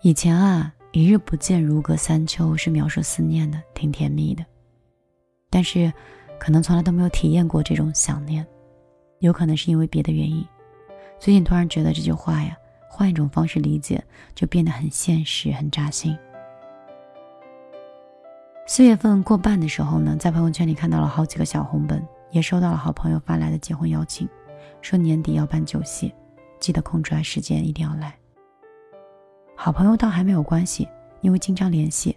以前啊，一日不见如隔三秋是描述思念的，挺甜蜜的。但是，可能从来都没有体验过这种想念，有可能是因为别的原因。最近突然觉得这句话呀，换一种方式理解，就变得很现实、很扎心。四月份过半的时候呢，在朋友圈里看到了好几个小红本，也收到了好朋友发来的结婚邀请，说年底要办酒席，记得空出来时间一定要来。好朋友倒还没有关系，因为经常联系，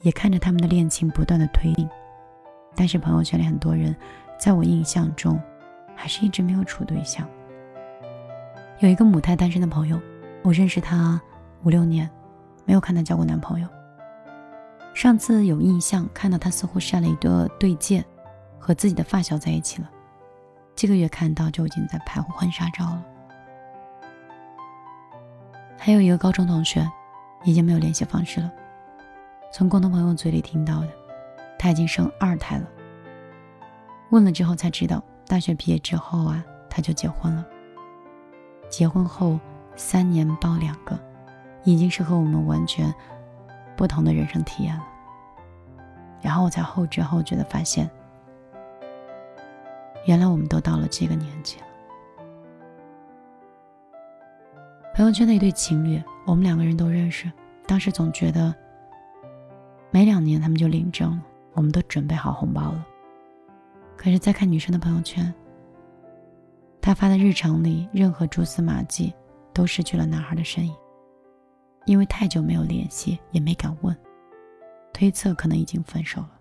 也看着他们的恋情不断的推进。但是朋友圈里很多人，在我印象中，还是一直没有处对象。有一个母胎单身的朋友，我认识他五六年，没有看他交过男朋友。上次有印象看到他似乎晒了一个对戒，和自己的发小在一起了。这个月看到就已经在拍婚纱照了。还有一个高中同学，已经没有联系方式了。从共同朋友嘴里听到的，他已经生二胎了。问了之后才知道，大学毕业之后啊，他就结婚了。结婚后三年抱两个，已经是和我们完全。不同的人生体验了，然后我才后知后觉的发现，原来我们都到了这个年纪了。朋友圈的一对情侣，我们两个人都认识，当时总觉得，没两年他们就领证了，我们都准备好红包了。可是再看女生的朋友圈，她发的日常里任何蛛丝马迹，都失去了男孩的身影。因为太久没有联系，也没敢问，推测可能已经分手了。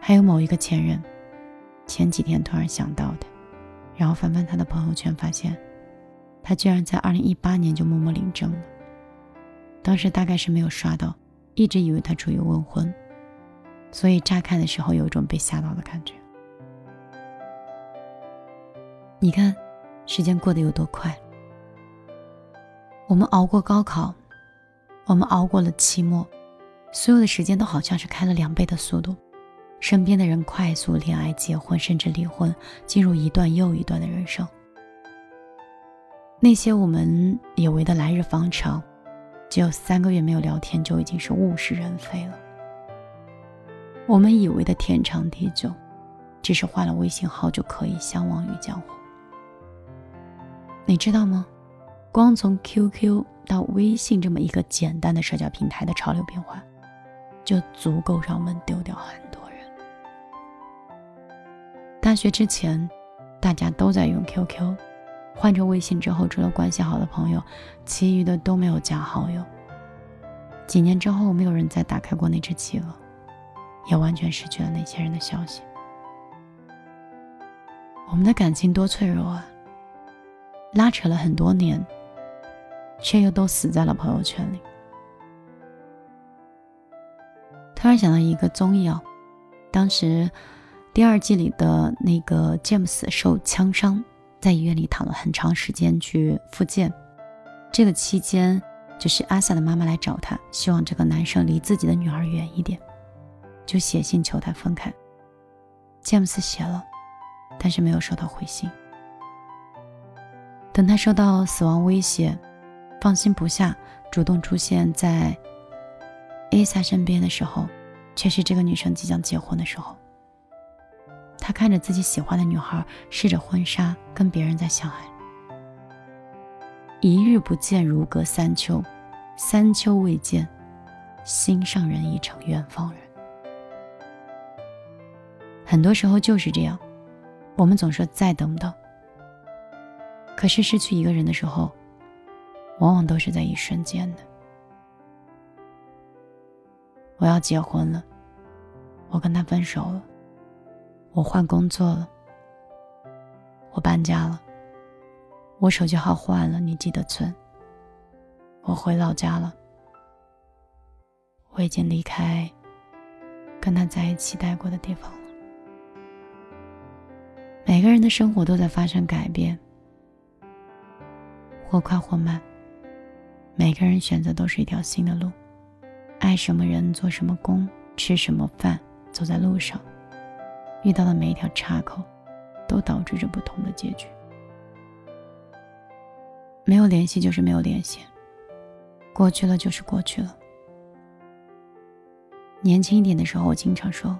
还有某一个前任，前几天突然想到的，然后翻翻他的朋友圈，发现他居然在二零一八年就默默领证了。当时大概是没有刷到，一直以为他处于未婚，所以乍看的时候有一种被吓到的感觉。你看，时间过得有多快。我们熬过高考，我们熬过了期末，所有的时间都好像是开了两倍的速度。身边的人快速恋爱、结婚，甚至离婚，进入一段又一段的人生。那些我们以为的来日方长，只有三个月没有聊天，就已经是物是人非了。我们以为的天长地久，只是换了微信号就可以相忘于江湖。你知道吗？光从 QQ 到微信这么一个简单的社交平台的潮流变化，就足够让我们丢掉很多人。大学之前，大家都在用 QQ，换成微信之后，除了关系好的朋友，其余的都没有加好友。几年之后，没有人再打开过那只企鹅，也完全失去了那些人的消息。我们的感情多脆弱啊！拉扯了很多年。却又都死在了朋友圈里。突然想到一个综艺哦，当时第二季里的那个詹姆斯受枪伤，在医院里躺了很长时间去复健。这个期间，就是阿萨的妈妈来找他，希望这个男生离自己的女儿远一点，就写信求他分开。詹姆斯写了，但是没有收到回信。等他收到死亡威胁。放心不下，主动出现在 A 萨身边的时候，却是这个女生即将结婚的时候。他看着自己喜欢的女孩试着婚纱，跟别人在相爱。一日不见如隔三秋，三秋未见，心上人已成远方人。很多时候就是这样，我们总说再等等，可是失去一个人的时候。往往都是在一瞬间的。我要结婚了，我跟他分手了，我换工作了，我搬家了，我手机号换了，你记得存。我回老家了，我已经离开跟他在一起待过的地方了。每个人的生活都在发生改变，或快或慢。每个人选择都是一条新的路，爱什么人，做什么工，吃什么饭，走在路上，遇到的每一条岔口，都导致着不同的结局。没有联系就是没有联系，过去了就是过去了。年轻一点的时候，我经常说：“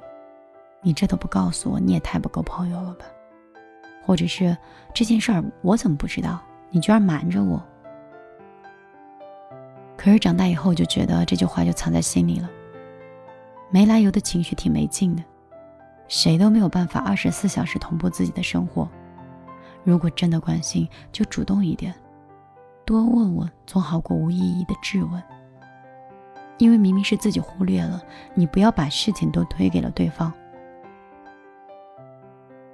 你这都不告诉我，你也太不够朋友了吧？”或者是这件事儿我怎么不知道？你居然瞒着我。可是长大以后，就觉得这句话就藏在心里了。没来由的情绪挺没劲的，谁都没有办法二十四小时同步自己的生活。如果真的关心，就主动一点，多问问总好过无意义的质问。因为明明是自己忽略了，你不要把事情都推给了对方。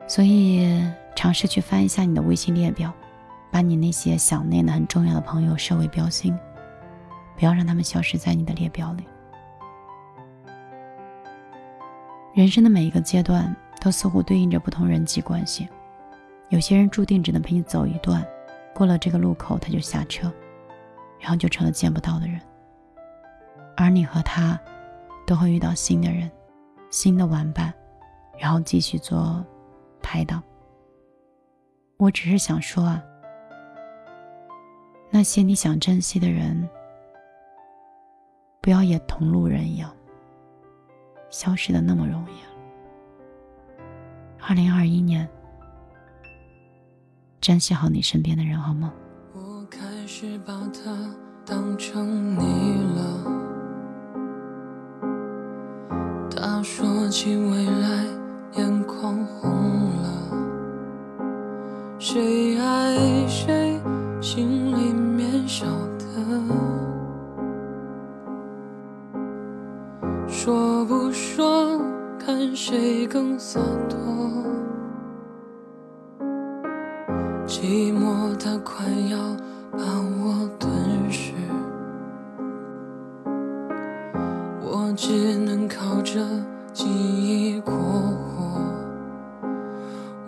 所以尝试去翻一下你的微信列表，把你那些想念的很重要的朋友设为标星，不要让他们消失在你的列表里。人生的每一个阶段都似乎对应着不同人际关系，有些人注定只能陪你走一段，过了这个路口他就下车，然后就成了见不到的人。而你和他，都会遇到新的人，新的玩伴，然后继续做拍档。我只是想说啊，那些你想珍惜的人，不要也同路人一样，消失的那么容易。二零二一年，珍惜好你身边的人，好吗？我开始把他当成你了。他说起未来，谁更洒脱。寂寞它快要把我吞噬。我只能靠着记忆过活。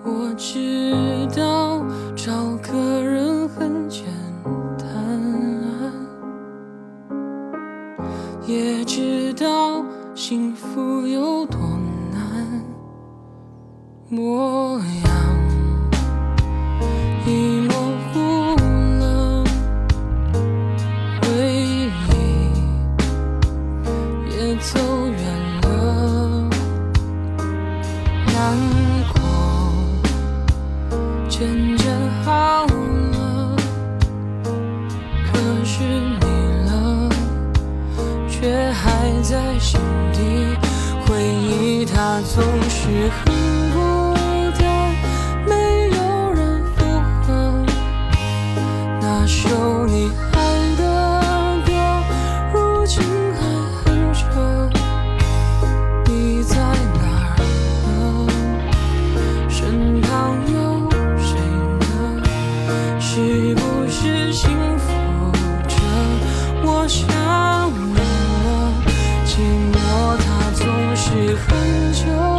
我知道找个人很简单，也知道幸福有多。模样已模糊了，回忆也走远了。那首你爱的歌，如今还哼着。你在哪儿？呢？身旁有谁呢？是不是幸福着？我？想你了，寂寞它总是很久。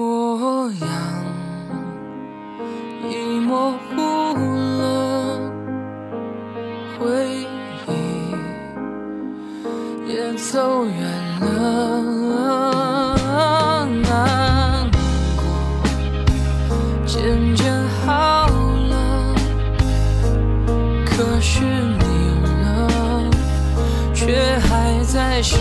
模样已模糊了，回忆也走远了。难过渐渐好了。可是你呢？却还在想。